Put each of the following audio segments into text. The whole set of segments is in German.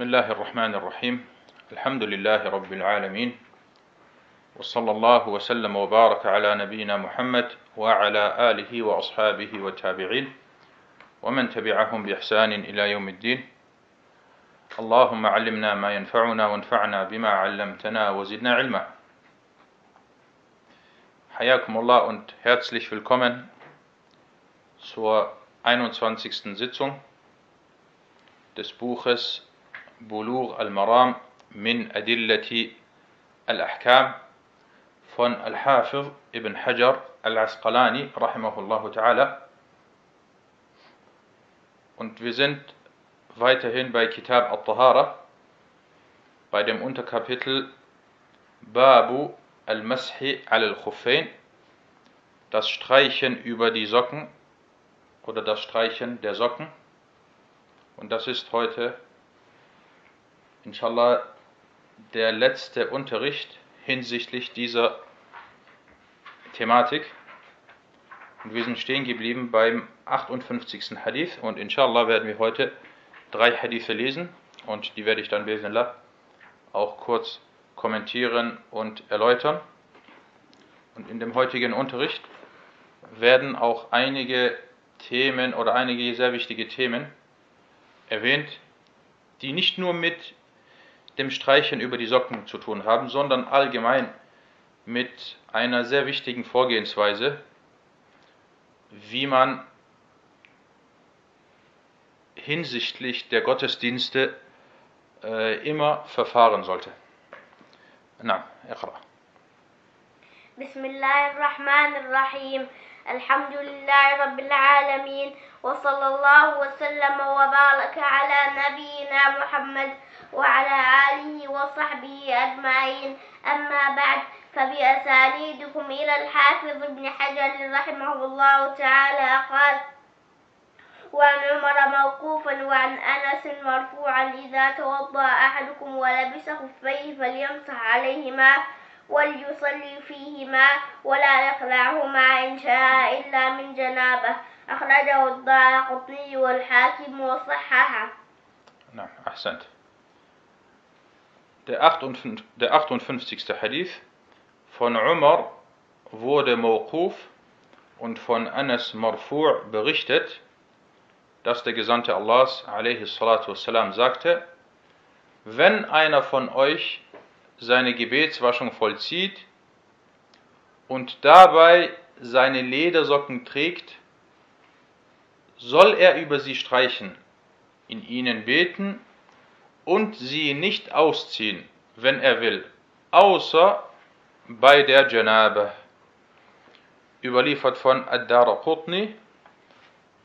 بسم الله الرحمن الرحيم. الحمد لله رب العالمين. وصلى الله وسلم وبارك على نبينا محمد وعلى آله وأصحابه والتابعين. ومن تبعهم بإحسان إلى يوم الدين. اللهم علمنا ما ينفعنا وانفعنا بما علمتنا وزدنا علما. حياكم الله und herzlich willkommen zur 21. Sitzung des Buches Bulugh al-Maram min Adillati al-Ahkam von Al-Hafiz ibn Hajar al-Asqalani rahimahullah ta'ala. Und wir sind weiterhin bei Kitab al-Tahara, bei dem Unterkapitel Babu al-Mashi al-Khuffain, das Streichen über die Socken oder das Streichen der Socken. Und das ist heute, inshallah, der letzte Unterricht hinsichtlich dieser Thematik. Und wir sind stehen geblieben beim 58. Hadith und inshallah werden wir heute drei Hadithe lesen und die werde ich dann bismillah auch kurz kommentieren und erläutern. Und in dem heutigen Unterricht werden auch einige Themen oder einige sehr wichtige Themen erwähnt, die nicht nur mit dem Streichen über die Socken zu tun haben, sondern allgemein mit einer sehr wichtigen Vorgehensweise, wie man hinsichtlich der Gottesdienste äh, immer verfahren sollte. Na, اقرأ. بسم الله الرحمن الرحيم الحمد لله رب العالمين وصلى الله وسلم وبارك على نبينا محمد وعلى آله وصحبه أجمعين. أما بعد فبأسانيدكم إلى الحافظ ابن حجر رحمه الله تعالى قال وعن عمر موقوفا وعن أنس مرفوعا إذا توضأ أحدكم ولبس خفيه فليمسح عليهما وليصلي فيهما ولا يخلعهما إن شاء إلا من جنابه أخرجه الدار قطني والحاكم وصححه Na, ahsant. Der 58. der 58. Hadith von Umar wurde Mawquf und von Anas Marfu' berichtet, dass der Gesandte Allahs wassalam, sagte, wenn einer von euch seine Gebetswaschung vollzieht und dabei seine Ledersocken trägt, soll er über sie streichen, in ihnen beten und sie nicht ausziehen, wenn er will, außer bei der Janabe. Überliefert von Ad-Darqutni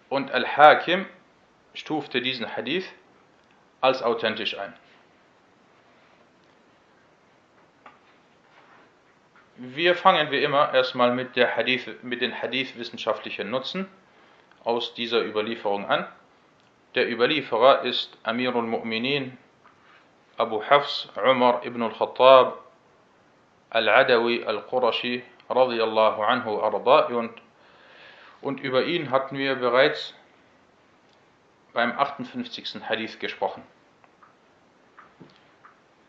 und Al-Hakim stufte diesen Hadith als authentisch ein. Wir fangen wie immer erstmal mit, der Hadith, mit den Hadith-wissenschaftlichen Nutzen aus dieser Überlieferung an. Der Überlieferer ist Amirul Mu'minin Abu Hafs Umar ibn al-Khattab al-Adawi al-Qurashi radiyallahu anhu arda und, und über ihn hatten wir bereits beim 58. Hadith gesprochen.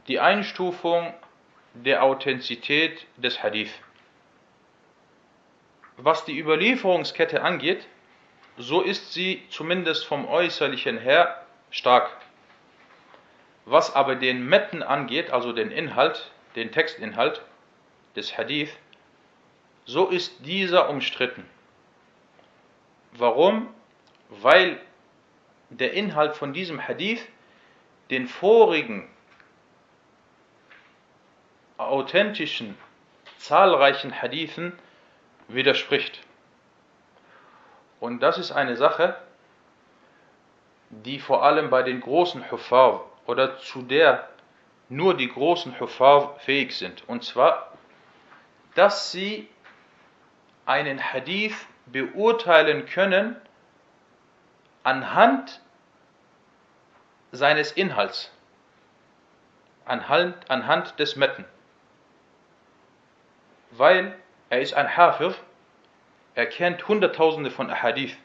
Die Einstufung der Authentizität des Hadith. Was die Überlieferungskette angeht, so ist sie zumindest vom Äußerlichen her stark. Was aber den Metten angeht, also den Inhalt, den Textinhalt des Hadith, so ist dieser umstritten. Warum? Weil der Inhalt von diesem Hadith den vorigen authentischen, zahlreichen Hadithen widerspricht. Und das ist eine Sache, die vor allem bei den großen Huffar oder zu der nur die großen Huffar fähig sind. Und zwar, dass sie einen Hadith beurteilen können anhand seines Inhalts, anhand, anhand des Metten weil er ist ein Hafir, er kennt Hunderttausende von Hadith.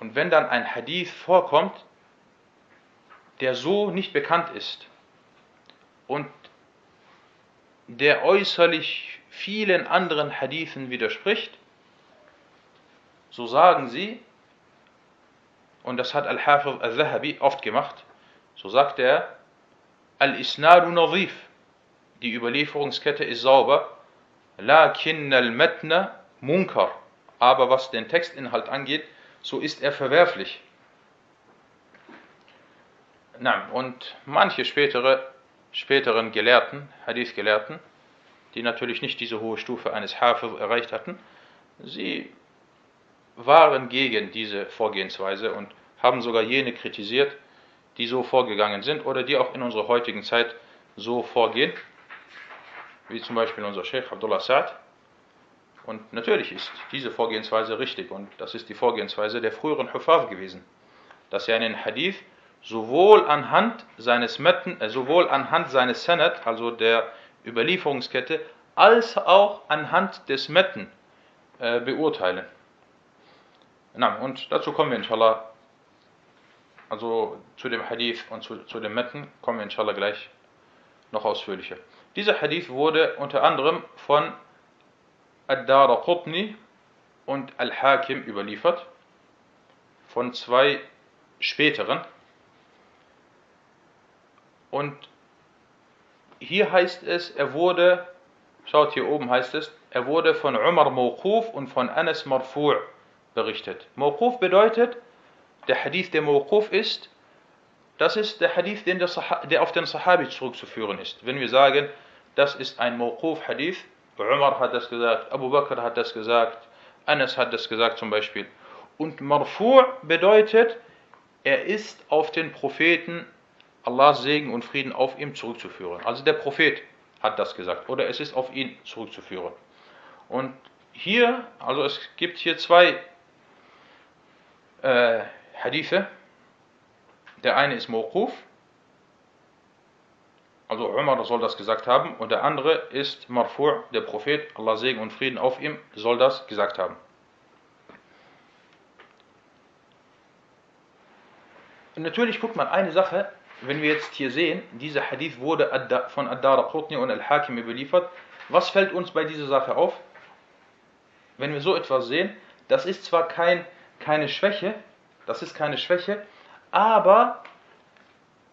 Und wenn dann ein Hadith vorkommt, der so nicht bekannt ist und der äußerlich vielen anderen Hadithen widerspricht, so sagen sie, und das hat Al-Hafiz al-Zahabi oft gemacht, so sagt er, Al-Isnadu nadhif, die Überlieferungskette ist sauber, lakin al-Matna munkar, aber was den Textinhalt angeht, so ist er verwerflich. Na, und manche spätere, späteren Gelehrten, Hadith-Gelehrten, die natürlich nicht diese hohe Stufe eines Hafiz erreicht hatten, sie waren gegen diese Vorgehensweise und haben sogar jene kritisiert, die so vorgegangen sind oder die auch in unserer heutigen Zeit so vorgehen, wie zum Beispiel unser Sheikh Abdullah Sa'd. Und natürlich ist diese Vorgehensweise richtig und das ist die Vorgehensweise der früheren Hufaf gewesen, dass er einen Hadith sowohl anhand seines Metten, äh, sowohl anhand seines Sanad, also der Überlieferungskette, als auch anhand des Metten äh, beurteilen. Na, und dazu kommen wir inshallah, also zu dem Hadith und zu, zu dem Metten kommen wir inshallah gleich noch ausführlicher. Dieser Hadith wurde unter anderem von Ad-Dara Qutni und Al-Hakim überliefert, von zwei späteren. Und hier heißt es, er wurde, schaut hier oben heißt es, er wurde von Umar Mawquf und von Anas Marfu' berichtet. Mawquf bedeutet, der Hadith, der Mawquf ist, das ist der Hadith, der, der auf den Sahabi zurückzuführen ist. Wenn wir sagen, das ist ein Mawquf Hadith, Umar hat das gesagt, Abu Bakr hat das gesagt, Anas hat das gesagt zum Beispiel. Und Marfu' bedeutet, er ist auf den Propheten Allahs Segen und Frieden auf ihm zurückzuführen. Also der Prophet hat das gesagt oder es ist auf ihn zurückzuführen. Und hier, also es gibt hier zwei äh, Hadithe. Der eine ist Mawquf, also Umar soll das gesagt haben, und der andere ist Marfu', der Prophet, Allah Segen und Frieden auf ihm, soll das gesagt haben. Und natürlich guckt man eine Sache, wenn wir jetzt hier sehen, dieser Hadith wurde von Ad-Dara Qutni und Al-Hakim überliefert, was fällt uns bei dieser Sache auf? Wenn wir so etwas sehen, das ist zwar kein, keine Schwäche, das ist keine Schwäche, aber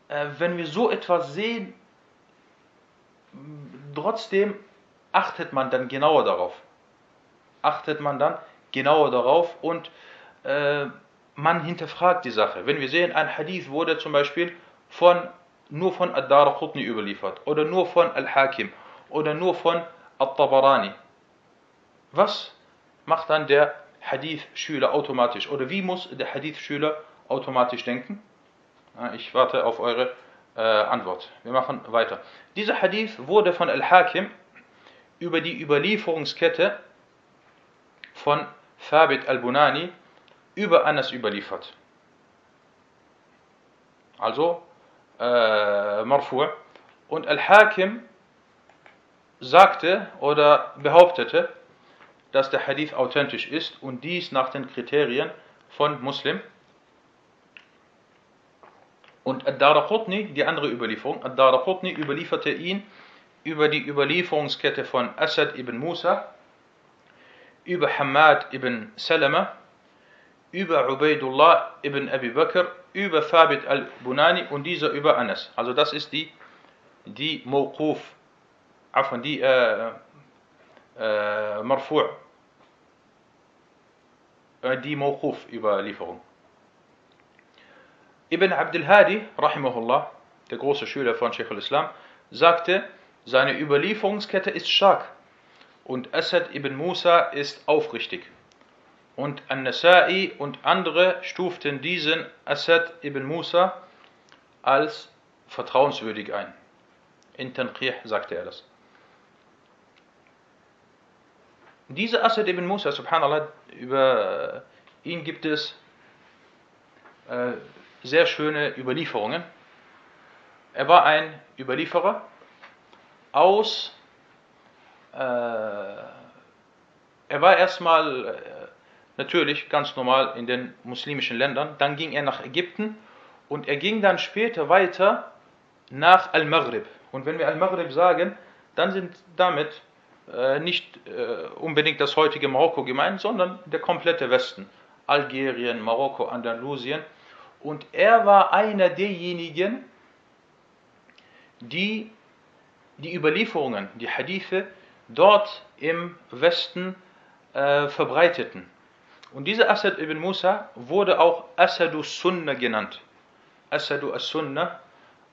äh, wenn wir so etwas sehen, trotzdem achtet man dann genauer darauf. Achtet man dann genauer darauf und äh, man hinterfragt die Sache. Wenn wir sehen, ein Hadith wurde zum Beispiel von, nur von Ad-Dar Qutni überliefert oder nur von Al-Hakim oder nur von At-Tabarani. Was macht dann der Hadith-Schüler automatisch oder wie muss der Hadith-Schüler automatisch denken? Ich warte auf eure äh, Antwort. Wir machen weiter. Dieser Hadith wurde von Al-Hakim über die Überlieferungskette von Thabit al-Bunani über Anas überliefert. Also äh, Marfu' und Al-Hakim sagte oder behauptete, dass der Hadith authentisch ist und dies nach den Kriterien von Muslim. Und Ad-Daraqutni, die andere Überlieferung, Ad-Daraqutni überlieferte ihn über die Überlieferungskette von Asad ibn Musa, über Hamad ibn Salama, über Ubaidullah ibn Abi Bakr, über Thabit al-Bunani und dieser über Anas. Also das ist die, die Mawquf, afwan, die äh, äh, Marfu' äh, die Mawquf Überlieferung. Ibn Abdul Hadi, rahimahullah, der große Schüler von Sheikh al-Islam, sagte, seine Überlieferungskette ist stark und Asad ibn Musa ist aufrichtig. Und An-Nasa'i und andere stuften diesen Asad ibn Musa als vertrauenswürdig ein. In Tanqih sagte er das. Dieser Asad ibn Musa, subhanallah, über ihn gibt es äh, sehr schöne Überlieferungen. Er war ein Überlieferer aus, äh, er war erstmal äh, natürlich ganz normal in den muslimischen Ländern, dann ging er nach Ägypten Und er ging dann später weiter nach Al-Maghrib. Und wenn wir Al-Maghrib sagen, dann sind damit äh, nicht äh, unbedingt das heutige Marokko gemeint, sondern der komplette Westen. Algerien, Marokko, Andalusien. Und er war einer derjenigen, die die Überlieferungen, die Hadithe dort im Westen äh, verbreiteten. Und dieser Asad ibn Musa wurde auch Asadu Sunna genannt. Asadu as-Sunna,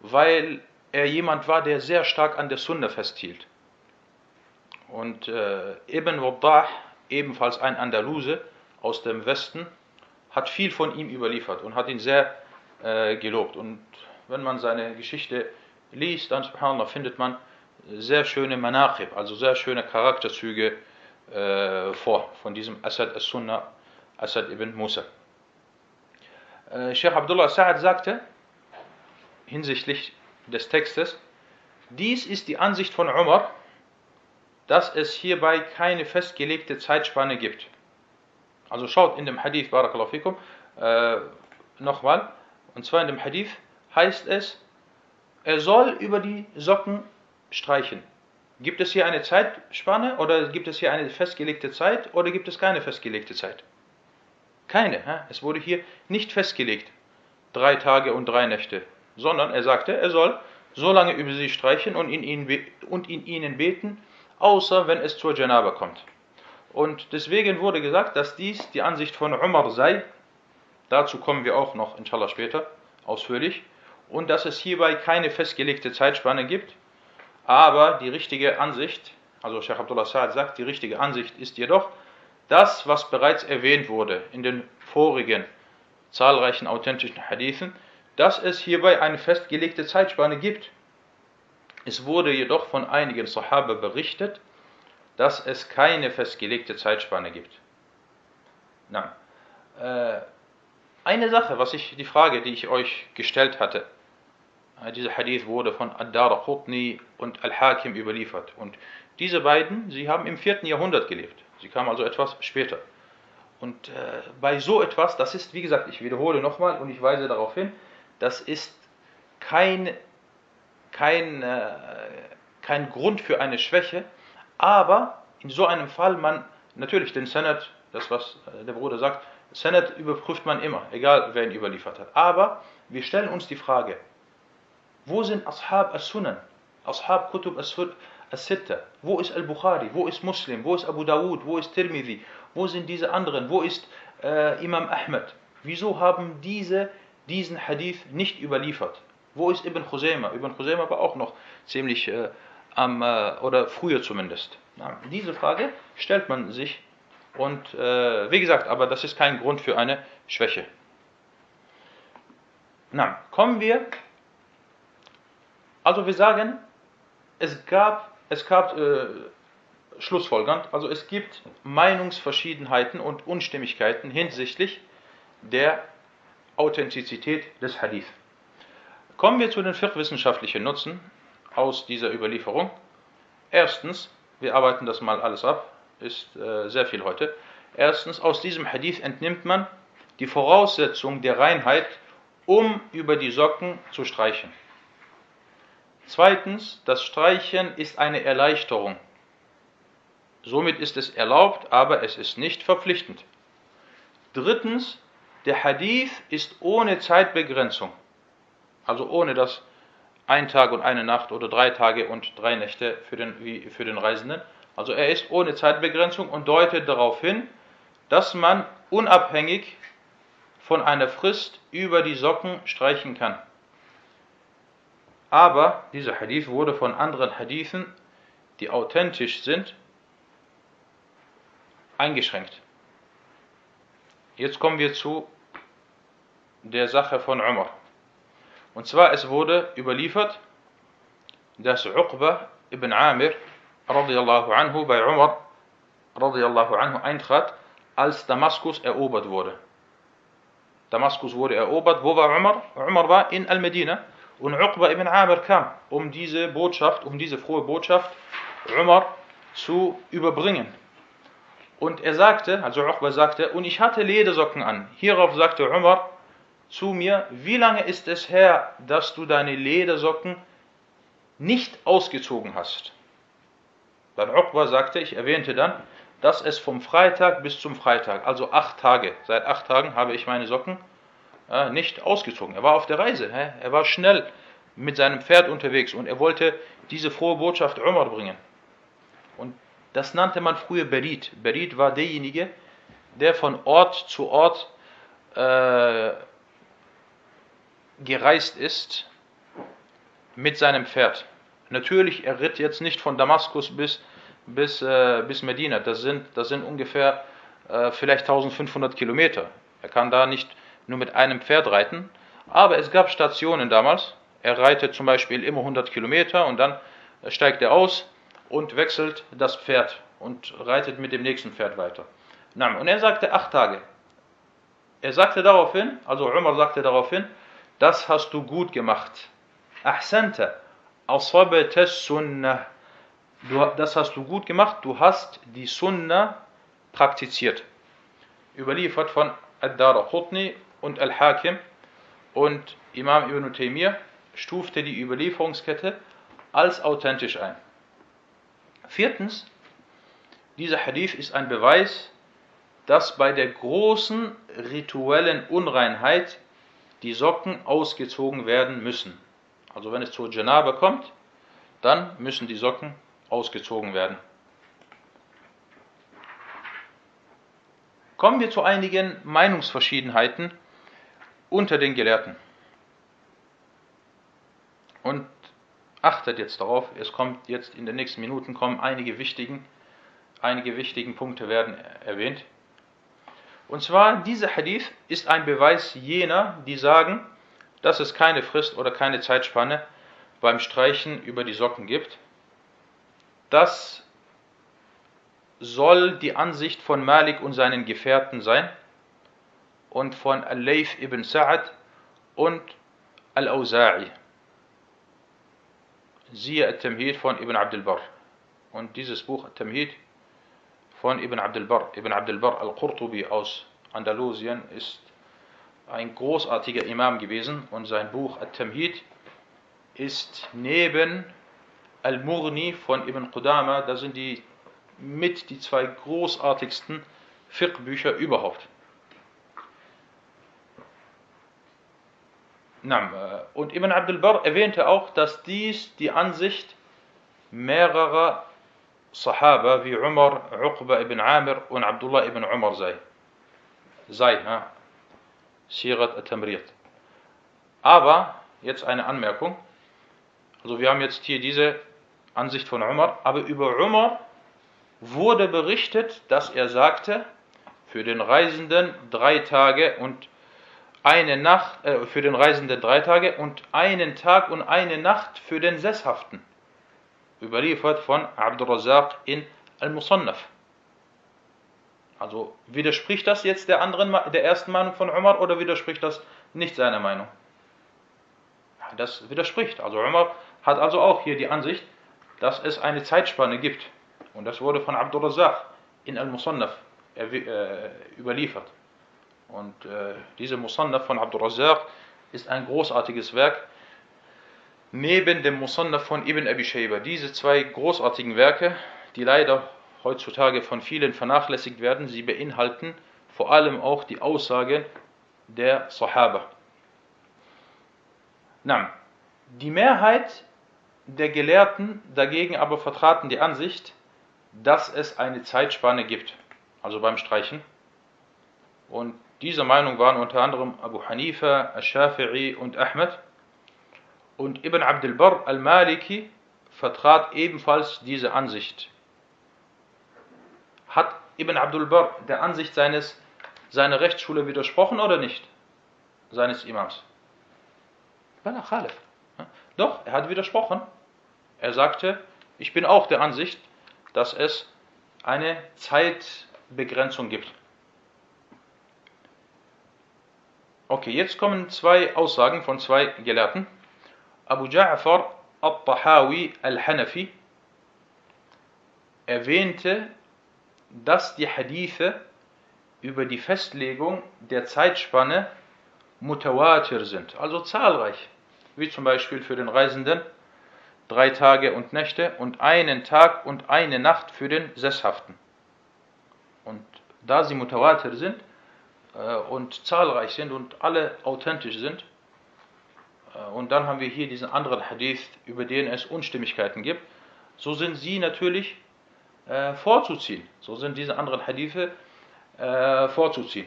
weil er jemand war, der sehr stark an der Sunna festhielt. Und äh, Ibn Waddah, ebenfalls ein Andaluse aus dem Westen, hat viel von ihm überliefert und hat ihn sehr äh, gelobt. Und wenn man seine Geschichte liest, dann subhanallah, findet man sehr schöne Manaqib, also sehr schöne Charakterzüge äh, vor von diesem Asad as-Sunna, Asad ibn Musa. Äh, Sheikh Abdullah Sa'ad sagte hinsichtlich des Textes, dies ist die Ansicht von Umar, dass es hierbei keine festgelegte Zeitspanne gibt. Also schaut in dem Hadith, Barakallahu fikum, äh, nochmal, und zwar in dem Hadith heißt es, er soll über die Socken streichen. Gibt es hier eine Zeitspanne oder gibt es hier eine festgelegte Zeit oder gibt es keine festgelegte Zeit? Keine. Es wurde hier nicht festgelegt. Drei Tage und drei Nächte. Sondern er sagte, er soll so lange über sie streichen und in ihnen, und in ihnen beten, außer wenn es zur Janaba kommt. Und deswegen wurde gesagt, dass dies die Ansicht von Umar sei. Dazu kommen wir auch noch, inshallah, später ausführlich. Und dass es hierbei keine festgelegte Zeitspanne gibt. Aber die richtige Ansicht, also Sheikh Abdullah Sa'ad sagt, die richtige Ansicht ist jedoch, das, was bereits erwähnt wurde in den vorigen zahlreichen authentischen Hadithen, dass es hierbei eine festgelegte Zeitspanne gibt. Es wurde jedoch von einigen Sahaba berichtet, dass es keine festgelegte Zeitspanne gibt. Na, äh, eine Sache, was ich, die Frage, die ich euch gestellt hatte, äh, dieser Hadith wurde von Ad-Dar Qutni und Al-Hakim überliefert. Und diese beiden, sie haben im vierten Jahrhundert gelebt. Sie kamen also etwas später. Und äh, bei so etwas, das ist, wie gesagt, ich wiederhole nochmal und ich weise darauf hin, das ist kein, kein, kein Grund für eine Schwäche, aber in so einem Fall, man, natürlich den Senat, das was äh, der Bruder sagt, Senat überprüft man immer, egal wer ihn überliefert hat. Aber wir stellen uns die Frage, wo sind Ashab as-Sunan? Ashab Kutub as-Sitta? Wo ist Al-Bukhari? Wo ist Muslim? Wo ist Abu Dawud? Wo ist Tirmidhi? Wo sind diese anderen? Wo ist äh, Imam Ahmed? Wieso haben diese diesen Hadith nicht überliefert? Wo ist Ibn Khuzaymah? Ibn Khuzaymah war auch noch ziemlich äh, am, äh, oder früher zumindest. Ja, diese Frage stellt man sich und äh, wie gesagt, aber das ist kein Grund für eine Schwäche. Na, kommen wir also wir sagen, es gab, es gab äh, schlussfolgernd, also es gibt Meinungsverschiedenheiten und Unstimmigkeiten hinsichtlich der Authentizität des Hadith. Kommen wir zu den fiqh-wissenschaftlichen Nutzen aus dieser Überlieferung. Erstens, wir arbeiten das mal alles ab, ist äh, sehr viel heute. Erstens, aus diesem Hadith entnimmt man die Voraussetzung der Reinheit, um über die Socken zu streichen. Zweitens, das Streichen ist eine Erleichterung. Somit ist es erlaubt, aber es ist nicht verpflichtend. Drittens, der Hadith ist ohne Zeitbegrenzung. Also ohne das ein Tag und eine Nacht oder drei Tage und drei Nächte für den, für den Reisenden. Also er ist ohne Zeitbegrenzung und deutet darauf hin, dass man unabhängig von einer Frist über die Socken streichen kann. Aber dieser Hadith wurde von anderen Hadithen, die authentisch sind, eingeschränkt. Jetzt kommen wir zu der Sache von Umar. Und zwar, es wurde überliefert, dass Uqba ibn Amir radiallahu anhu bei Umar radiallahu anhu eintrat, als Damaskus erobert wurde. Damaskus wurde erobert. Wo war Umar? Umar war in Al-Medina. Und Uqba ibn Amir kam, um diese Botschaft, um diese frohe Botschaft Umar zu überbringen. Und er sagte, also Uqba sagte, und ich hatte Ledersocken an. Hierauf sagte Umar zu mir, wie lange ist es her, dass du deine Ledersocken nicht ausgezogen hast? Dann Uqba sagte, ich erwähnte dann, dass es vom Freitag bis zum Freitag, also acht Tage, seit acht Tagen habe ich meine Socken äh, nicht ausgezogen. Er war auf der Reise, hä? er war schnell mit seinem Pferd unterwegs und er wollte diese frohe Botschaft Umar bringen. Und das nannte man früher Berit. Berit war derjenige, der von Ort zu Ort äh, gereist ist mit seinem Pferd. Natürlich, er ritt jetzt nicht von Damaskus bis, bis, äh, bis Medina. Das sind, das sind ungefähr äh, vielleicht 1500 Kilometer. Er kann da nicht nur mit einem Pferd reiten. Aber es gab Stationen damals. Er reitet zum Beispiel immer 100 Kilometer und dann steigt er aus und wechselt das Pferd und reitet mit dem nächsten Pferd weiter. Und er sagte acht Tage. Er sagte daraufhin, also Umar sagte daraufhin, das hast du gut gemacht. Ahsanta, asabata sunnah. Das hast du gut gemacht, du hast die Sunnah praktiziert. Überliefert von Ad-Dara Qutni und Al-Hakim und Imam Ibn Taymiyyah stufte die Überlieferungskette als authentisch ein. Viertens, dieser Hadith ist ein Beweis, dass bei der großen rituellen Unreinheit die Socken ausgezogen werden müssen. Also wenn es zur Janabe kommt, dann müssen die Socken ausgezogen werden. Kommen wir zu einigen Meinungsverschiedenheiten unter den Gelehrten. Und achtet jetzt darauf, es kommt jetzt in den nächsten Minuten kommen einige wichtigen, einige wichtigen Punkte werden erwähnt. Und zwar, dieser Hadith ist ein Beweis jener, die sagen, dass es keine Frist oder keine Zeitspanne beim Streichen über die Socken gibt. Das soll die Ansicht von Malik und seinen Gefährten sein und von Al-Layth ibn Sa'ad und Al-Awza'i. Siehe At-Tamhid von Ibn Abdul Barr. Und dieses Buch At-Tamhid von Ibn Abdul Barr, Ibn Abdul Barr al-Qurtubi aus Andalusien ist ein großartiger Imam gewesen und sein Buch At-Tamhid ist neben Al-Murni von Ibn Qudama, das sind die mit die zwei großartigsten Fiqh-Bücher überhaupt. Äh, und Ibn Abdul Barr erwähnte auch, dass dies die Ansicht mehrerer Sahaba wie Umar, Uqba ibn Amir und Abdullah ibn Umar sei. Sei, ja. Sirat at-Tamrit. Aber, jetzt eine Anmerkung. Also wir haben jetzt hier diese Ansicht von Umar, aber über Umar wurde berichtet, dass er sagte, für den Reisenden drei Tage und eine Nacht, äh, für den Reisenden drei Tage und einen Tag und eine Nacht für den Sesshaften. Überliefert von Abdurrazak in Al-Musannaf. Also widerspricht das jetzt der, anderen, der ersten Meinung von Umar oder widerspricht das nicht seiner Meinung? Das widerspricht. Also Umar hat also auch hier die Ansicht, dass es eine Zeitspanne gibt. Und das wurde von Abdurrazak in Al-Musannaf äh, überliefert. Und äh, diese Musannaf von Abdurrazzaq ist ein großartiges Werk. Neben dem Musannaf von Ibn Abi Shayba. Diese zwei großartigen Werke, die leider heutzutage von vielen vernachlässigt werden, sie beinhalten vor allem auch die Aussagen der Sahaba. Na, die Mehrheit der Gelehrten dagegen aber vertraten die Ansicht, dass es eine Zeitspanne gibt, also beim Streichen. Und dieser Meinung waren unter anderem Abu Hanifa, Al-Shafi'i und Ahmed. Und Ibn Abdul Barr al-Maliki vertrat ebenfalls diese Ansicht. Hat Ibn Abdul Barr der Ansicht seines, seiner Rechtsschule widersprochen oder nicht? Seines Imams. Doch, er hat widersprochen. Er sagte, ich bin auch der Ansicht, dass es eine Zeitbegrenzung gibt. Okay, jetzt kommen zwei Aussagen von zwei Gelehrten. Abu Ja'far al-Tahawi al-Hanafi erwähnte, dass die Hadithe über die Festlegung der Zeitspanne mutawatir sind, also zahlreich, wie zum Beispiel für den Reisenden drei Tage und Nächte und einen Tag und eine Nacht für den Sesshaften. Und da sie mutawatir sind äh, und zahlreich sind und alle authentisch sind, und dann haben wir hier diesen anderen Hadith, über den es Unstimmigkeiten gibt, so sind sie natürlich äh, vorzuziehen. So sind diese anderen Hadithe äh, vorzuziehen.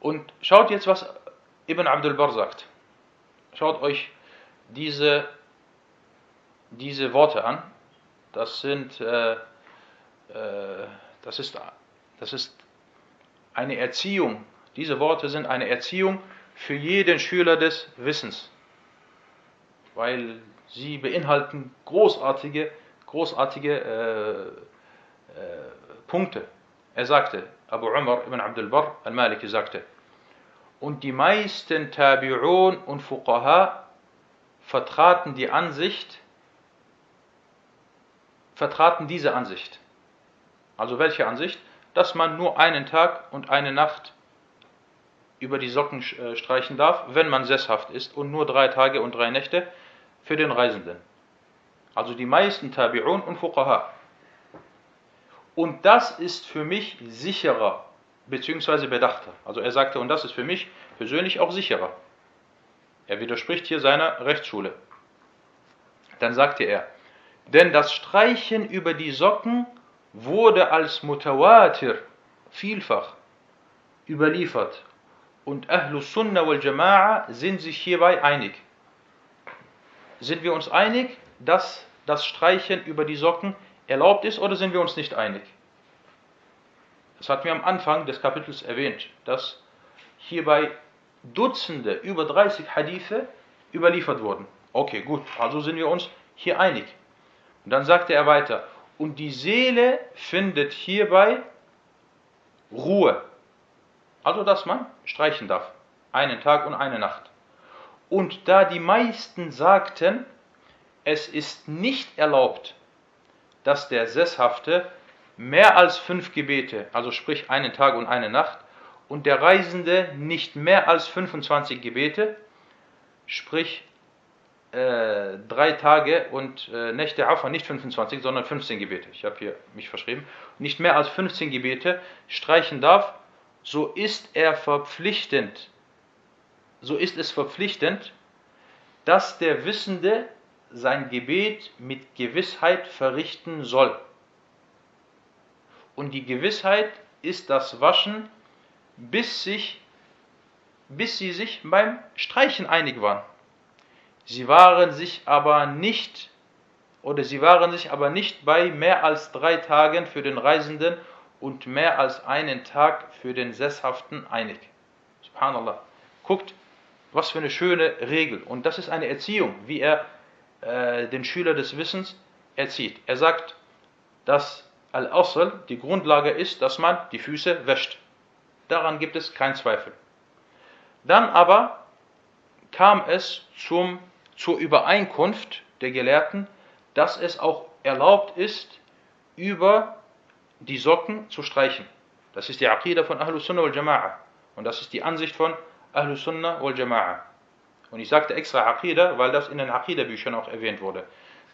Und schaut jetzt, was Ibn Abdul Bar sagt. Schaut euch diese, diese Worte an. Das sind, äh, äh, das, ist, das ist eine Erziehung. Diese Worte sind eine Erziehung für jeden Schüler des Wissens, weil sie beinhalten großartige, großartige äh, äh, Punkte. Er sagte, Abu Umar ibn Abdul Barr al-Maliki sagte, und die meisten Tabi'un und Fuqaha vertraten die Ansicht, vertraten diese Ansicht. Also welche Ansicht? Dass man nur einen Tag und eine Nacht über die Socken äh, streichen darf, wenn man sesshaft ist und nur drei Tage und drei Nächte für den Reisenden. Also die meisten Tabi'un und Fuqaha. Und das ist für mich sicherer, beziehungsweise bedachter. Also er sagte, und das ist für mich persönlich auch sicherer. Er widerspricht hier seiner Rechtsschule. Dann sagte er, denn das Streichen über die Socken wurde als Mutawatir vielfach überliefert und Ahlus Sunnah wal Jama'a sind sich hierbei einig. Sind wir uns einig, dass das Streichen über die Socken erlaubt ist oder sind wir uns nicht einig? Das hatten wir am Anfang des Kapitels erwähnt, dass hierbei Dutzende, über 30 Hadithe überliefert wurden. Okay, gut, also sind wir uns hier einig. Und dann sagte er weiter, und die Seele findet hierbei Ruhe. Also, dass man streichen darf. Einen Tag und eine Nacht. Und da die meisten sagten, es ist nicht erlaubt, dass der Sesshafte mehr als fünf Gebete, also sprich einen Tag und eine Nacht, und der Reisende nicht mehr als 25 Gebete, sprich äh, drei Tage und äh, Nächte, Afa, nicht 25, sondern 15 Gebete. Ich habe hier mich verschrieben. Nicht mehr als 15 Gebete streichen darf, so ist er verpflichtend, so ist es verpflichtend, dass der Wissende sein Gebet mit Gewissheit verrichten soll. Und die Gewissheit ist das Waschen, bis, sich, bis sie sich beim Streichen einig waren. Sie waren sich aber nicht oder sie waren sich aber nicht bei mehr als drei Tagen für den Reisenden und mehr als einen Tag für den Sesshaften einig. Subhanallah. Guckt, was für eine schöne Regel. Und das ist eine Erziehung, wie er äh, den Schüler des Wissens erzieht. Er sagt, dass Al-Asl, die Grundlage ist, dass man die Füße wäscht. Daran gibt es keinen Zweifel. Dann aber kam es zum, zur Übereinkunft der Gelehrten, dass es auch erlaubt ist, über die Socken zu streichen. Das ist die Aqidah von Ahlus Sunnah wal Jama'a. Und das ist die Ansicht von Ahlus Sunnah wal Jama'a. Und ich sagte extra Aqidah, weil das in den Aqidah-Büchern auch erwähnt wurde.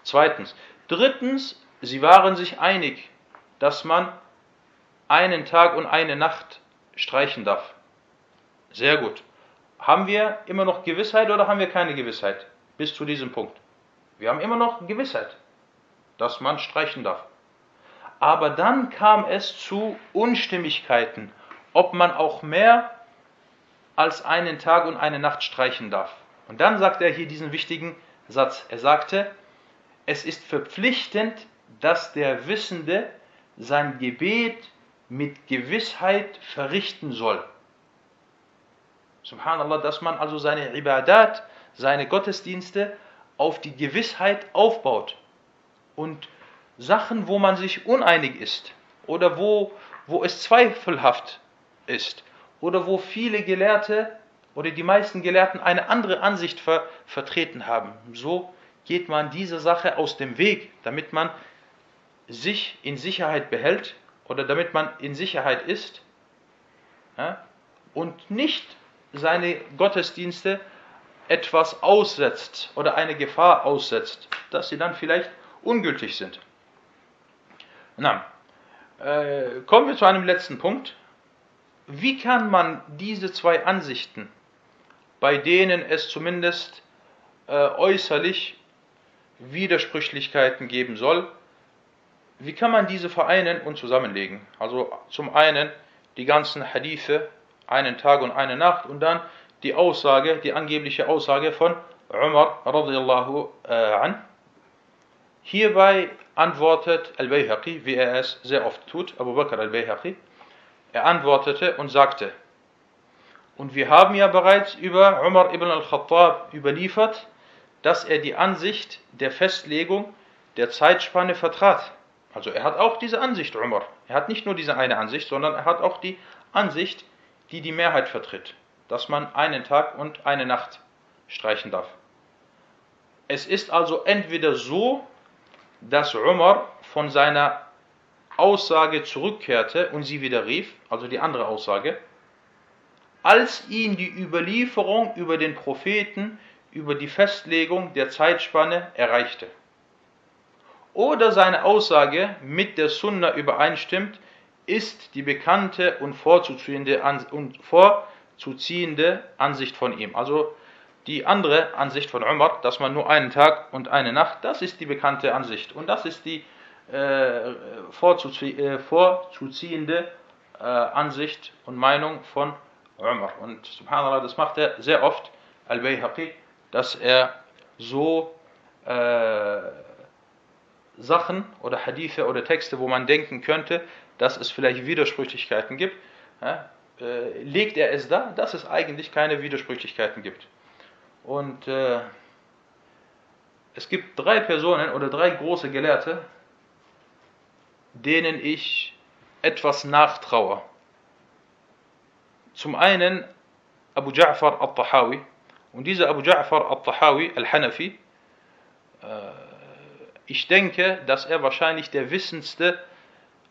Zweitens. Drittens, sie waren sich einig, dass man einen Tag und eine Nacht streichen darf. Sehr gut. Haben wir immer noch Gewissheit oder haben wir keine Gewissheit? Bis zu diesem Punkt. Wir haben immer noch Gewissheit, dass man streichen darf. Aber dann kam es zu Unstimmigkeiten, ob man auch mehr als einen Tag und eine Nacht streichen darf. Und dann sagt er hier diesen wichtigen Satz. Er sagte, es ist verpflichtend, dass der Wissende sein Gebet mit Gewissheit verrichten soll. Subhanallah, dass man also seine Ibadat, seine Gottesdienste auf die Gewissheit aufbaut und Sachen, wo man sich uneinig ist oder wo, wo es zweifelhaft ist oder wo viele Gelehrte oder die meisten Gelehrten eine andere Ansicht ver vertreten haben. So geht man diese Sache aus dem Weg, damit man sich in Sicherheit behält oder damit man in Sicherheit ist, ja, und nicht seine Gottesdienste etwas aussetzt oder eine Gefahr aussetzt, dass sie dann vielleicht ungültig sind. Na, äh, kommen wir zu einem letzten Punkt. Wie kann man diese zwei Ansichten, bei denen es zumindest äh, äußerlich Widersprüchlichkeiten geben soll, wie kann man diese vereinen und zusammenlegen? Also zum einen die ganzen Hadithe, einen Tag und eine Nacht und dann die Aussage, die angebliche Aussage von Umar radiallahu äh, an. Hierbei antwortet Al-Bayhaqi, wie er es sehr oft tut, Abu Bakr Al-Bayhaqi, er antwortete und sagte, und wir haben ja bereits über Umar ibn al-Khattab überliefert, dass er die Ansicht der Festlegung der Zeitspanne vertrat. Also er hat auch diese Ansicht, Umar. Er hat nicht nur diese eine Ansicht, sondern er hat auch die Ansicht, die die Mehrheit vertritt, dass man einen Tag und eine Nacht streichen darf. Es ist also entweder so, dass Umar von seiner Aussage zurückkehrte und sie wieder rief, also die andere Aussage, als ihn die Überlieferung über den Propheten, über die Festlegung der Zeitspanne erreichte. Oder seine Aussage mit der Sunna übereinstimmt, ist die bekannte und vorzuziehende Ansicht von ihm. Also die andere Ansicht von Umar, dass man nur einen Tag und eine Nacht, das ist die bekannte Ansicht. Und das ist die äh, vorzuzie äh, vorzuziehende äh, Ansicht und Meinung von Umar. Und subhanallah, das macht er sehr oft, Al-Bayhaqi, dass er so äh, Sachen oder Hadithe oder Texte, wo man denken könnte, dass es vielleicht Widersprüchlichkeiten gibt, äh, legt er es da, dass es eigentlich keine Widersprüchlichkeiten gibt. Und äh, es gibt drei Personen oder drei große Gelehrte, denen ich etwas nachtraue. Zum einen Abu Ja'far al-Tahawi. Und dieser Abu Ja'far al-Tahawi, al-Hanafi, äh, ich denke, dass er wahrscheinlich der wissendste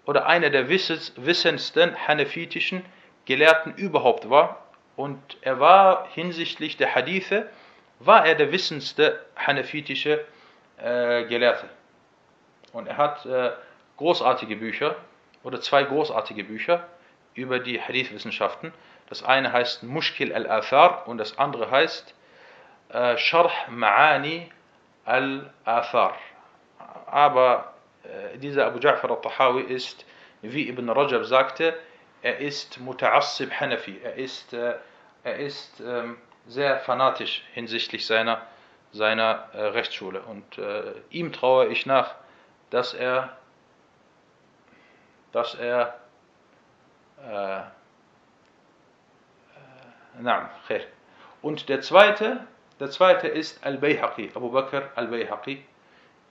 oder einer der wissendsten hanefitischen Gelehrten überhaupt war. Und er war hinsichtlich der Hadithe, war er der wissendste hanefitische äh, Gelehrte. Und er hat äh, großartige Bücher oder zwei großartige Bücher über die Hadith-Wissenschaften. Das eine heißt Mushkil al-Athar und das andere heißt äh, Sharh Ma'ani al-Athar. Aber äh, dieser Abu Ja'far al-Tahawi ist, wie Ibn Rajab sagte, er ist Muta'assib Hanafi. Er ist, äh, er ist ähm, sehr fanatisch hinsichtlich seiner, seiner äh, Rechtsschule. Und äh, ihm traue ich nach, dass er, dass er, äh, äh, na, Und der zweite, der zweite ist Al-Bayhaqi, Abu Bakr Al-Bayhaqi.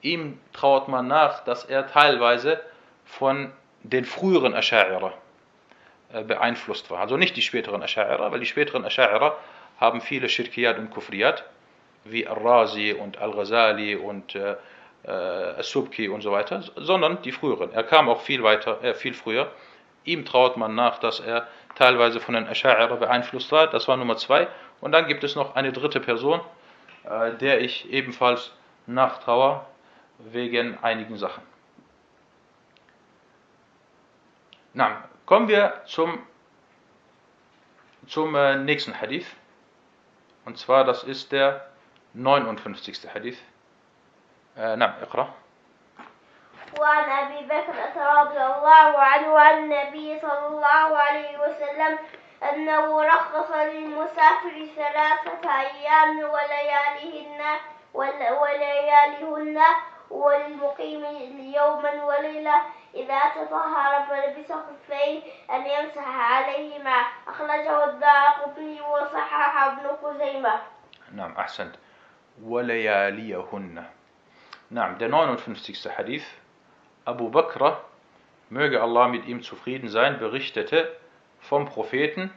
Ihm trauert man nach, dass er teilweise von den früheren Asha'ira äh, beeinflusst war. Also nicht die späteren Asha'ira, weil die späteren Asha'ira haben viele Shirkiyat und Kufriyat, wie Al-Razi und Al-Ghazali und äh, äh, As-Subki und so weiter, sondern die früheren. Er kam auch viel weiter, äh, viel früher. Ihm traut man nach, dass er teilweise von den Asha'ira beeinflusst war. Das war Nummer zwei. Und dann gibt es noch eine dritte Person, äh, der ich ebenfalls nachtraue wegen einigen Sachen. Na, kommen wir zum, zum äh, nächsten Hadith. Und zwar, das ist der 59. Hadith. Äh, na, اقرأ. وعن أبي بكر رضي الله عنه عن النبي صلى الله عليه وسلم أنه رخص للمسافر ثلاثة أيام ولياليهن ولياليهن والمقيم يوما وليلة إذا تطهر فلبس خفين أن يمسح عليهما أخرجه الدار قطني وصححه ابن خزيمة نعم أحسنت ولياليهن نعم der 59. Hadith Abu Bakr möge Allah mit ihm zufrieden sein berichtete vom Propheten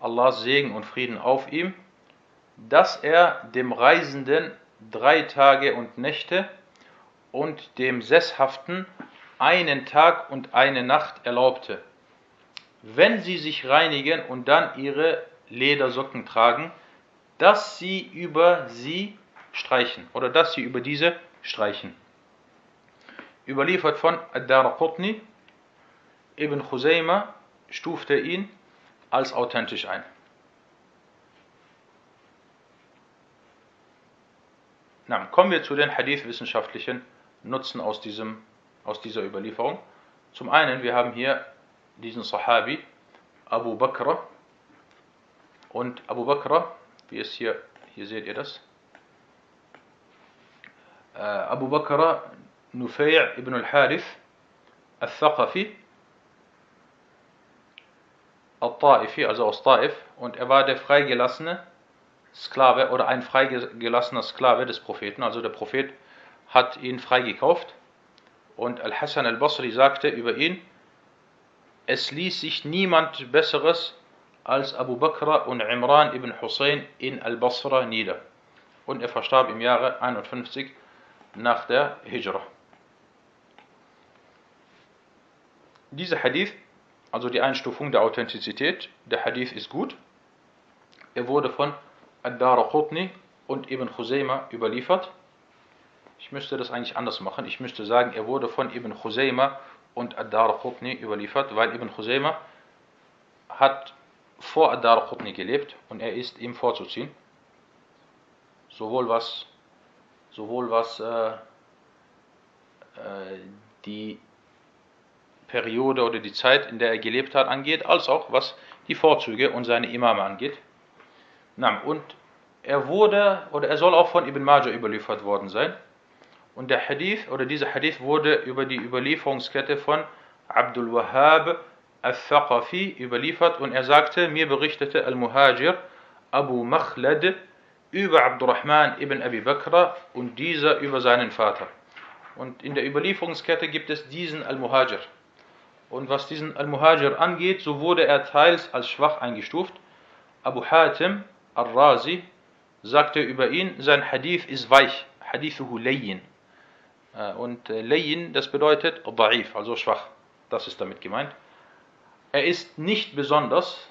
Allahs Segen und Frieden auf ihm dass er dem Reisenden drei Tage und Nächte und dem Sesshaften einen Tag und eine Nacht erlaubte. wenn sie sich reinigen und dann ihre Ledersocken tragen, dass sie über sie streichen oder dass sie über diese streichen. Überliefert von Ad-Darqutni, Ibn Khuzayma stufte ihn als authentisch ein. Na, kommen wir zu den Hadith-wissenschaftlichen Nutzen aus, diesem, aus dieser Überlieferung. Zum einen, wir haben hier diesen Sahabi, Abu Bakr. Und Abu Bakr, wie es hier, hier seht ihr das, äh, Abu Bakr Nufay' ibn al-Harith al-Thaqafi, al-Ta'ifi, also aus Taif, und er war der freigelassene Sklave oder ein freigelassener Sklave des Propheten. Also der Prophet hat ihn freigekauft und Al-Hassan al-Basri sagte über ihn, es ließ sich niemand Besseres als Abu Bakr und Imran ibn Hussein in Al-Basra nieder. Und er verstarb im Jahre 51 nach der Hijra. Dieser Hadith, also die Einstufung der Authentizität, der Hadith ist gut. Er wurde von Ad-Daraqutni und Ibn Khuzayma überliefert. Ich müsste das eigentlich anders machen. Ich müsste sagen, er wurde von Ibn Khuzayma und Ad-Daraqutni überliefert, weil Ibn Khuzayma hat vor Ad-Daraqutni gelebt und er ist ihm vorzuziehen. Sowohl was, sowohl was äh, äh, die Periode oder die Zeit, in der er gelebt hat, angeht, als auch was die Vorzüge und seine Imame angeht. Na, und er wurde, oder er soll auch von Ibn Majah überliefert worden sein. Und der Hadith, oder dieser Hadith wurde über die Überlieferungskette von Abdul Wahhab al-Thaqafi überliefert und er sagte, mir berichtete Al-Muhajir Abu Makhlad über Abdurrahman ibn Abi Bakr und dieser über seinen Vater. Und in der Überlieferungskette gibt es diesen Al-Muhajir. Und was diesen Al-Muhajir angeht, so wurde er teils als schwach eingestuft. Abu Hatim al-Razi sagte über ihn, sein Hadith ist weich, Hadithuhu layyin. Äh, und äh, layyin, das bedeutet da'if, also schwach. Das ist damit gemeint. Er ist nicht besonders,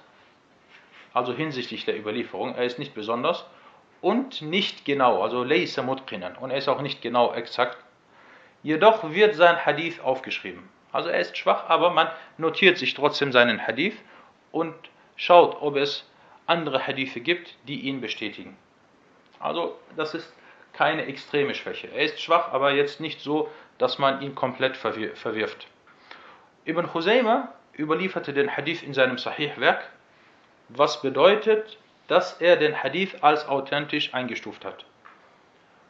also hinsichtlich der Überlieferung, er ist nicht besonders und nicht genau, also laysa mutqinan. Und er ist auch nicht genau exakt. Jedoch wird sein Hadith aufgeschrieben. Also er ist schwach, aber man notiert sich trotzdem seinen Hadith und schaut, ob es andere Hadithe gibt, die ihn bestätigen. Also das ist keine extreme Schwäche. Er ist schwach, aber jetzt nicht so, dass man ihn komplett verwirft. Ibn Husayma überlieferte den Hadith in seinem Sahih-Werk, was bedeutet, dass er den Hadith als authentisch eingestuft hat.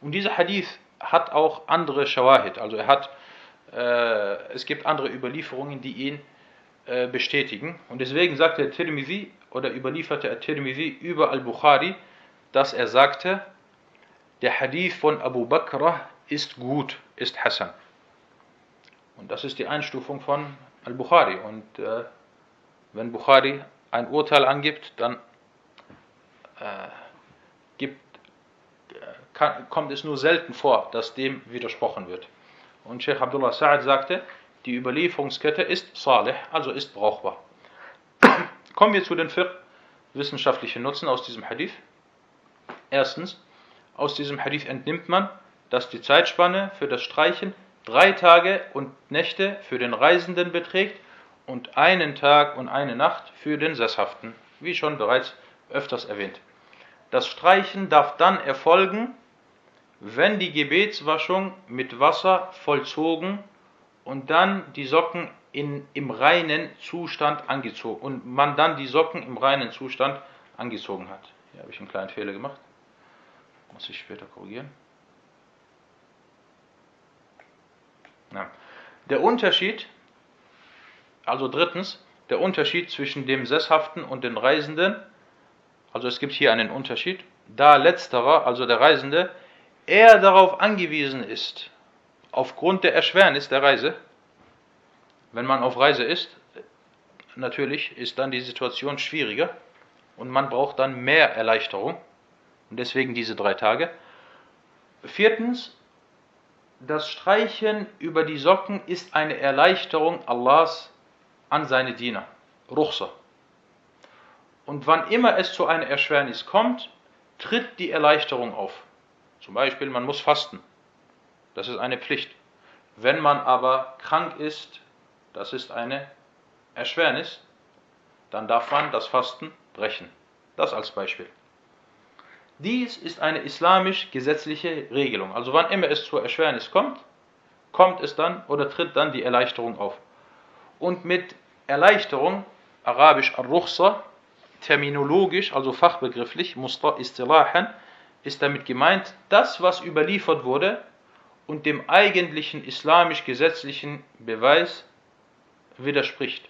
Und dieser Hadith hat auch andere Shawahid, also er hat, äh, es gibt andere Überlieferungen, die ihn äh, bestätigen. Und deswegen sagt der Tirmidhi oder überlieferte der Tirmidhi über Al-Bukhari, dass er sagte, der Hadith von Abu Bakr ist gut, ist Hassan. Und das ist die Einstufung von Al-Bukhari. Und äh, wenn Bukhari ein Urteil angibt, dann äh, gibt, äh, kann, kommt es nur selten vor, dass dem widersprochen wird. Und Sheikh Abdullah Sa'ad sagte, die Überlieferungskette ist salih, also ist brauchbar. Kommen wir zu den vier wissenschaftlichen Nutzen aus diesem Hadith. Erstens, aus diesem Hadith entnimmt man, dass die Zeitspanne für das Streichen drei Tage und Nächte für den Reisenden beträgt und einen Tag und eine Nacht für den Sesshaften, wie schon bereits öfters erwähnt. Das Streichen darf dann erfolgen, wenn die Gebetswaschung mit Wasser vollzogen und dann die Socken in, im reinen Zustand angezogen und man dann die Socken im reinen Zustand angezogen hat. Hier habe ich einen kleinen Fehler gemacht. Muss ich später korrigieren. Ja. Der Unterschied, also drittens, der Unterschied zwischen dem Sesshaften und den Reisenden, also es gibt hier einen Unterschied, da letzterer, also der Reisende, eher darauf angewiesen ist, aufgrund der Erschwernis der Reise, wenn man auf Reise ist, natürlich ist dann die Situation schwieriger und man braucht dann mehr Erleichterung. Und deswegen diese drei Tage. Viertens, das Streichen über die Socken ist eine Erleichterung Allahs an seine Diener. Ruchsa. Und wann immer es zu einer Erschwernis kommt, tritt die Erleichterung auf. Zum Beispiel, man muss fasten. Das ist eine Pflicht. Wenn man aber krank ist, das ist eine Erschwernis, dann darf man das Fasten brechen. Das als Beispiel. Dies ist eine islamisch-gesetzliche Regelung. Also wann immer es zur Erschwernis kommt, kommt es dann oder tritt dann die Erleichterung auf. Und mit Erleichterung, arabisch al-Ruchsa, terminologisch, also fachbegrifflich, Musta istilahan, ist damit gemeint, das, was überliefert wurde und dem eigentlichen islamisch-gesetzlichen Beweis widerspricht.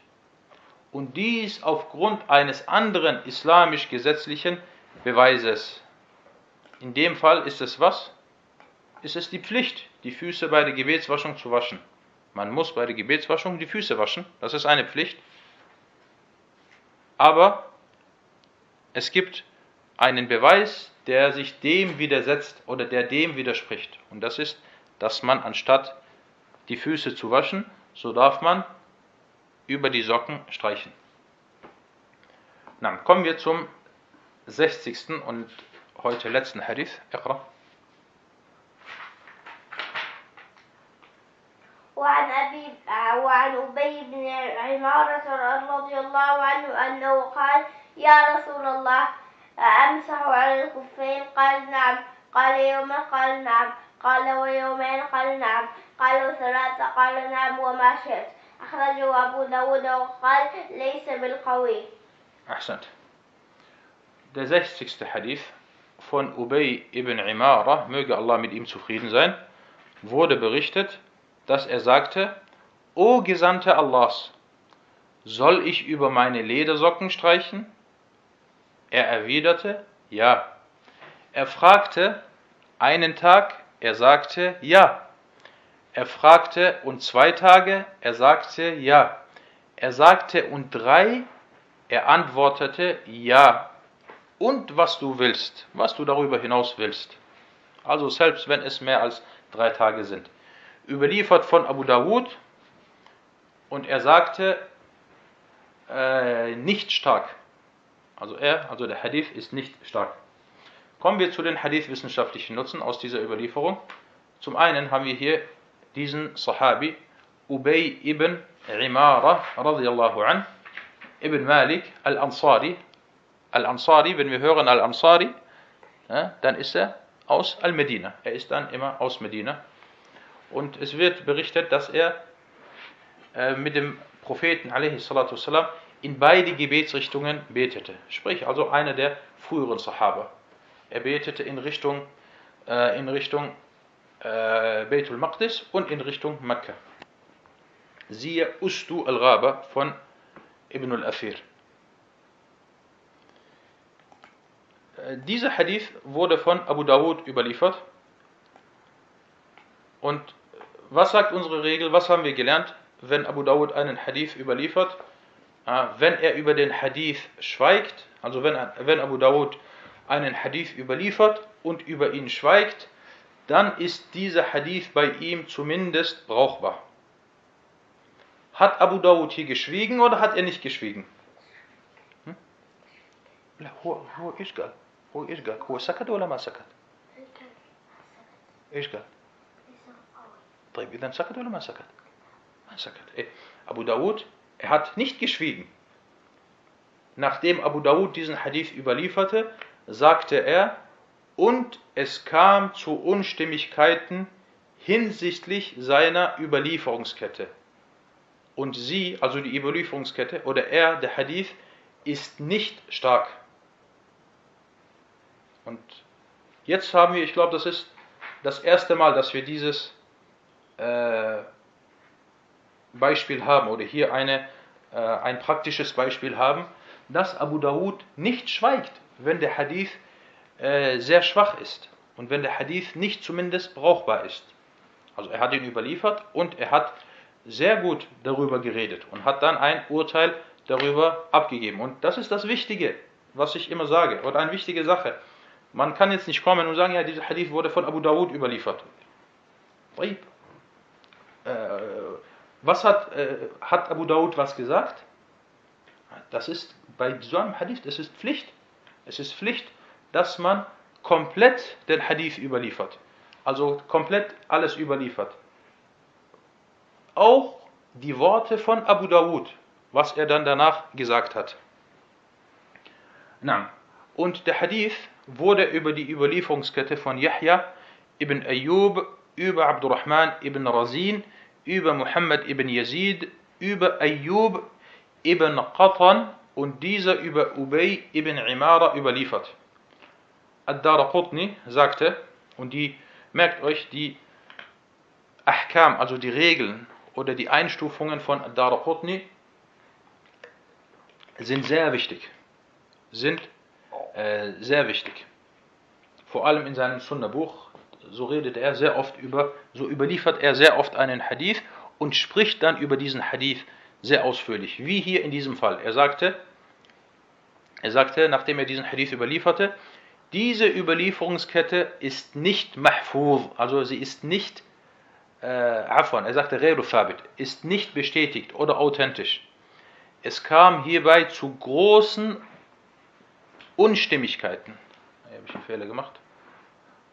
Und dies aufgrund eines anderen islamisch-gesetzlichen Beweises. In dem Fall ist es was? Ist es die Pflicht, die Füße bei der Gebetswaschung zu waschen. Man muss bei der Gebetswaschung die Füße waschen, das ist eine Pflicht. Aber es gibt einen Beweis, der sich dem widersetzt oder der dem widerspricht. Und das ist, dass man anstatt die Füße zu waschen, so darf man über die Socken streichen. Dann kommen wir zum 60. und heute letzten Hadith. Iqra. وعن أبي وعن أبي بن عمارة رضي الله عنه أنه قال يا رسول الله أمسح على الخفين قال نعم. قال يوما قال نعم. قال ويومين؟ قال نعم. قال وثلاثة؟ قال نعم. وما شئت. أخرجه أبو داود وقال ليس بالقوي. أحسنت. Der 60. Hadith von Ubay ibn Imara, möge Allah mit ihm zufrieden sein, wurde berichtet, dass er sagte, O Gesandter Allahs, soll ich über meine Ledersocken streichen? Er erwiderte, ja. Er fragte einen Tag, er sagte, ja. Er fragte und zwei Tage, er sagte, ja. Er sagte und drei, er antwortete, ja. Und was du willst, was du darüber hinaus willst. Also selbst wenn es mehr als drei Tage sind überliefert von Abu Dawud und er sagte, äh, nicht stark. Also er, also der Hadith ist nicht stark. Kommen wir zu den Hadith-wissenschaftlichen Nutzen aus dieser Überlieferung. Zum einen haben wir hier diesen Sahabi Ubay ibn Imara radiallahu an, ibn Malik al-Ansari. Al-Ansari, wenn wir hören Al-Ansari, ja, dann ist er aus Al-Medina. Er ist dann immer aus Medina. Und es wird berichtet, dass er äh, mit dem Propheten والسلام, in beide Gebetsrichtungen betete. Sprich, also einer der früheren Sahaba. Er betete in Richtung, äh, in Richtung äh, Beitul Maqdis und in Richtung Mekka. Siehe Ustu al-Ghaba von Ibn al-Afir. Dieser Hadith wurde von Abu Dawud überliefert und was sagt unsere Regel? Was haben wir gelernt, wenn Abu Dawud einen Hadith überliefert? Ah, wenn er über den Hadith schweigt, also wenn, wenn Abu Dawud einen Hadith überliefert und über ihn schweigt, dann ist dieser Hadith bei ihm zumindest brauchbar. Hat Abu Dawud hier geschwiegen oder hat er nicht geschwiegen? Hm? هو هو ايش قال؟ هو ايش قال؟ هو سكت ولا ما سكت؟ ايش قال؟ طيب إذا سكت ولا ما سكت؟ ما سكت. إيه؟ Abu Dawud, er hat nicht geschwiegen. Nachdem Abu Dawud diesen Hadith überlieferte, sagte er, und es kam zu Unstimmigkeiten hinsichtlich seiner Überlieferungskette. Und sie, also die Überlieferungskette, oder er, der Hadith, ist nicht stark. Und jetzt haben wir, ich glaube, das ist das erste Mal, dass wir dieses äh, Beispiel haben oder hier eine, äh, ein praktisches Beispiel haben, dass Abu Dawud nicht schweigt, wenn der Hadith äh, sehr schwach ist und wenn der Hadith nicht zumindest brauchbar ist. Also er hat ihn überliefert und er hat sehr gut darüber geredet und hat dann ein Urteil darüber abgegeben. Und das ist das Wichtige, was ich immer sage, oder eine wichtige Sache. Man kann jetzt nicht kommen und sagen, ja, dieser Hadith wurde von Abu Dawud überliefert. Äh, was hat, äh, hat Abu Dawud was gesagt? Das ist bei so einem Hadith, es ist Pflicht. Es ist Pflicht, dass man komplett den Hadith überliefert. Also komplett alles überliefert. Auch die Worte von Abu Dawud, was er dann danach gesagt hat. Na, und der Hadith wurde über die Überlieferungskette von Yahya ibn Ayyub, über Abdurrahman ibn Razin, über Muhammad ibn Yazid, über Ayyub ibn Qatan und dieser über Ubay ibn Imara überliefert. Ad-Daraqutni sagte, und die, merkt euch, die Ahkam, also die Regeln oder die Einstufungen von Ad-Daraqutni sind sehr wichtig. Sind äh, sehr wichtig. Vor allem in seinem Sunna-Buch, so redet er sehr oft über, so überliefert er sehr oft einen Hadith und spricht dann über diesen Hadith sehr ausführlich, wie hier in diesem Fall. Er sagte, er sagte, nachdem er diesen Hadith überlieferte, diese Überlieferungskette ist nicht mahfuz, also sie ist nicht, äh, er sagte, thabit, ist nicht bestätigt oder authentisch. Es kam hierbei zu großen Unstimmigkeiten. Hier habe ich einen Fehler gemacht.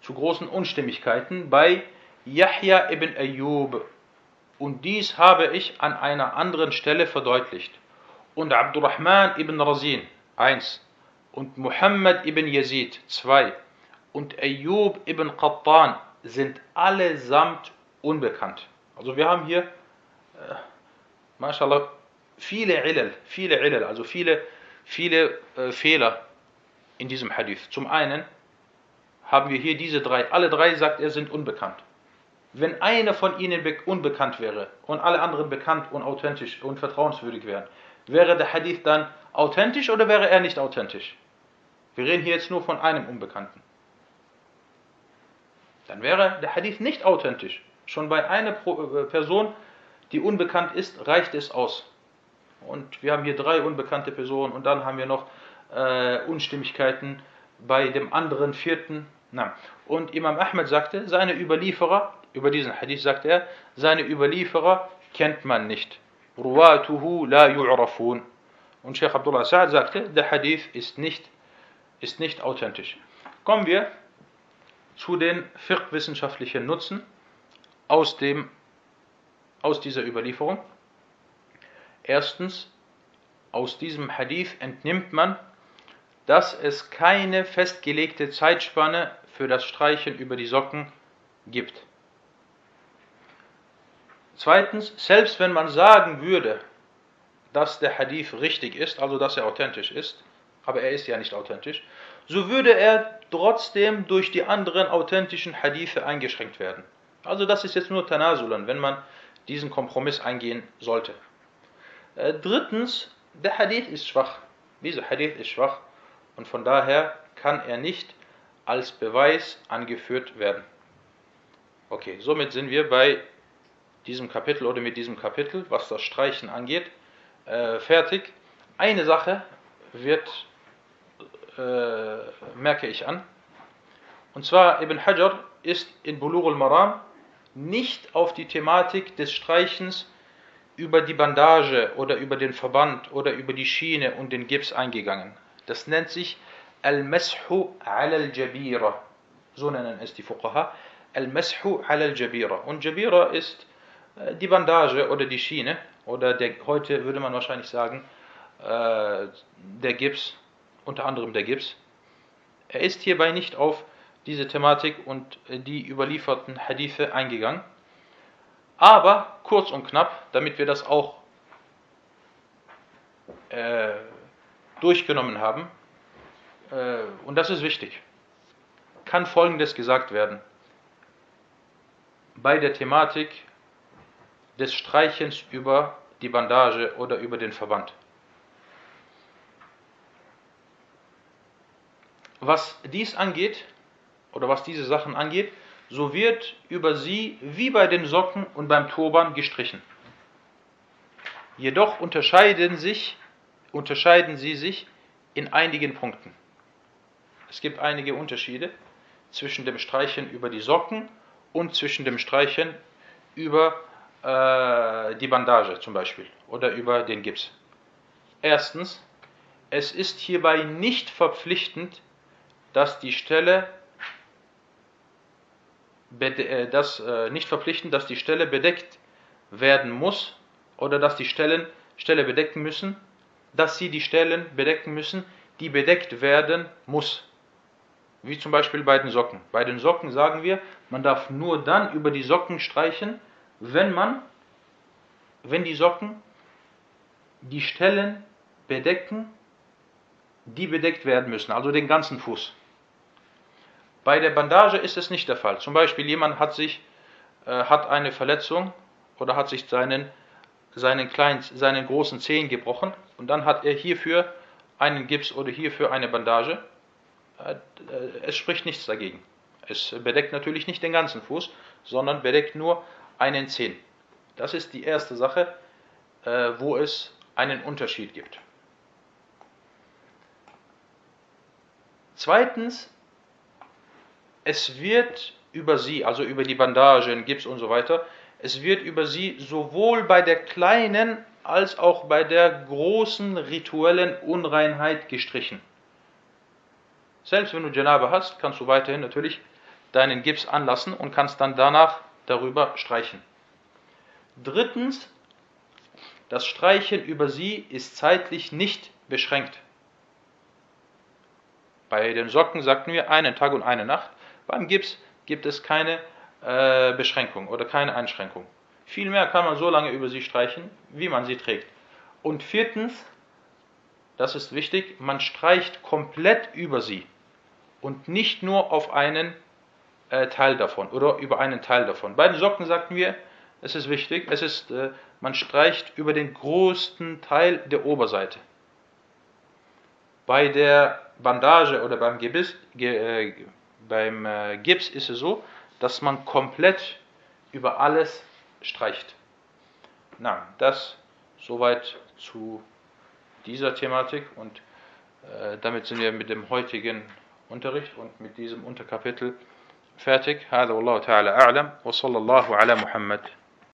Zu großen Unstimmigkeiten bei Yahya ibn Ayyub. Und dies habe ich an einer anderen Stelle verdeutlicht. Und Abdurrahman ibn Razin, 1. Und Muhammad ibn Yazid, 2. Und Ayyub ibn Qattan sind allesamt unbekannt. Also wir haben hier, äh, mashallah, viele Ilal, viele Ilal, also viele, viele äh, Fehler in diesem Hadith. Zum einen haben wir hier diese drei, alle drei sagt er sind unbekannt. Wenn einer von ihnen unbekannt wäre und alle anderen bekannt und authentisch und vertrauenswürdig wären, wäre der Hadith dann authentisch oder wäre er nicht authentisch? Wir reden hier jetzt nur von einem Unbekannten. Dann wäre der Hadith nicht authentisch. Schon bei einer äh, Person, die unbekannt ist, reicht es aus. Und wir haben hier drei unbekannte Personen und dann haben wir noch äh, Unstimmigkeiten bei dem anderen vierten. Na. Und Imam Ahmed sagte, seine Überlieferer, über diesen Hadith sagt er, seine Überlieferer kennt man nicht. Ruwatuhu la yu'rafun. Und Sheikh Abdullah Sa'ad sagte, der Hadith ist nicht, ist nicht authentisch. Kommen wir zu den fiqh-wissenschaftlichen Nutzen aus, dem, aus dieser Überlieferung. Erstens, aus diesem Hadith entnimmt man, dass es keine festgelegte Zeitspanne für das Streichen über die Socken gibt. Zweitens, selbst wenn man sagen würde, dass der Hadith richtig ist, also dass er authentisch ist, aber er ist ja nicht authentisch, so würde er trotzdem durch die anderen authentischen Hadithe eingeschränkt werden. Also das ist jetzt nur Tanasulan, wenn man diesen Kompromiss eingehen sollte. Äh, drittens, der Hadith ist schwach. Dieser Hadith ist schwach und von daher kann er nicht als Beweis angeführt werden. Okay, somit sind wir bei diesem Kapitel oder mit diesem Kapitel, was das Streichen angeht, äh, fertig. Eine Sache wird, äh, merke ich an, und zwar Ibn Hajar ist in Bulur al-Maram nicht auf die Thematik des Streichens über die Bandage oder über den Verband oder über die Schiene und den Gips eingegangen. Das nennt sich Al-Mashu al-Jabira. So nennen es die Fuqaha. Al-Mashu al-Jabira. Und Jabira ist äh, die Bandage oder die Schiene. Oder der, heute würde man wahrscheinlich sagen, äh, der Gips, unter anderem der Gips. Er ist hierbei nicht auf diese Thematik und die überlieferten Hadithe eingegangen. Aber kurz und knapp, damit wir das auch äh, durchgenommen haben, äh, und das ist wichtig, kann Folgendes gesagt werden. Bei der Thematik des Streichens über die Bandage oder über den Verband. Was dies angeht, oder was diese Sachen angeht, so wird über sie wie bei den Socken und beim Turban gestrichen. Jedoch unterscheiden sich unterscheiden sie sich in einigen Punkten. Es gibt einige Unterschiede zwischen dem Streichen über die Socken und zwischen dem Streichen über äh, die Bandage zum Beispiel oder über den Gips. Erstens, es ist hierbei nicht verpflichtend, dass die Stelle äh, das, äh, nicht verpflichtend, dass die Stelle bedeckt werden muss oder dass die Stellen Stelle bedecken müssen, dass sie die Stellen bedecken müssen, die bedeckt werden muss. Wie zum Beispiel bei den Socken. Bei den Socken sagen wir, man darf nur dann über die Socken streichen, wenn man, wenn die Socken die Stellen bedecken, die bedeckt werden müssen, also den ganzen Fuß. Bei der Bandage ist es nicht der Fall. Zum Beispiel jemand hat sich äh, hat eine Verletzung oder hat sich seinen seinen kleinen seinen großen Zehen gebrochen und dann hat er hierfür einen Gips oder hierfür eine Bandage. Äh, äh, es spricht nichts dagegen. Es bedeckt natürlich nicht den ganzen Fuß, sondern bedeckt nur einen Zehen. Das ist die erste Sache, äh, wo es einen Unterschied gibt. Zweitens, es wird über sie, also über die Bandagen, Gips und so weiter, es wird über sie sowohl bei der kleinen als auch bei der großen rituellen Unreinheit gestrichen. Selbst wenn du Janabe hast, kannst du weiterhin natürlich deinen Gips anlassen und kannst dann danach darüber streichen. Drittens, das Streichen über sie ist zeitlich nicht beschränkt. Bei den Socken sagten wir einen Tag und eine Nacht. Beim Gips gibt es keine äh, Beschränkung oder keine Einschränkung. Vielmehr kann man so lange über sie streichen, wie man sie trägt. Und viertens, das ist wichtig, man streicht komplett über sie und nicht nur auf einen äh, Teil davon oder über einen Teil davon. Bei den Socken sagten wir, es ist wichtig, es ist, äh, man streicht über den größten Teil der Oberseite. Bei der Bandage oder beim Gips, äh, beim äh, Gips ist es so, dass man komplett über alles streicht. Na, das soweit zu dieser Thematik und äh, damit sind wir mit dem heutigen Unterricht und mit diesem Unterkapitel fertig. هذا والله تعالى أعلم وصلى الله على محمد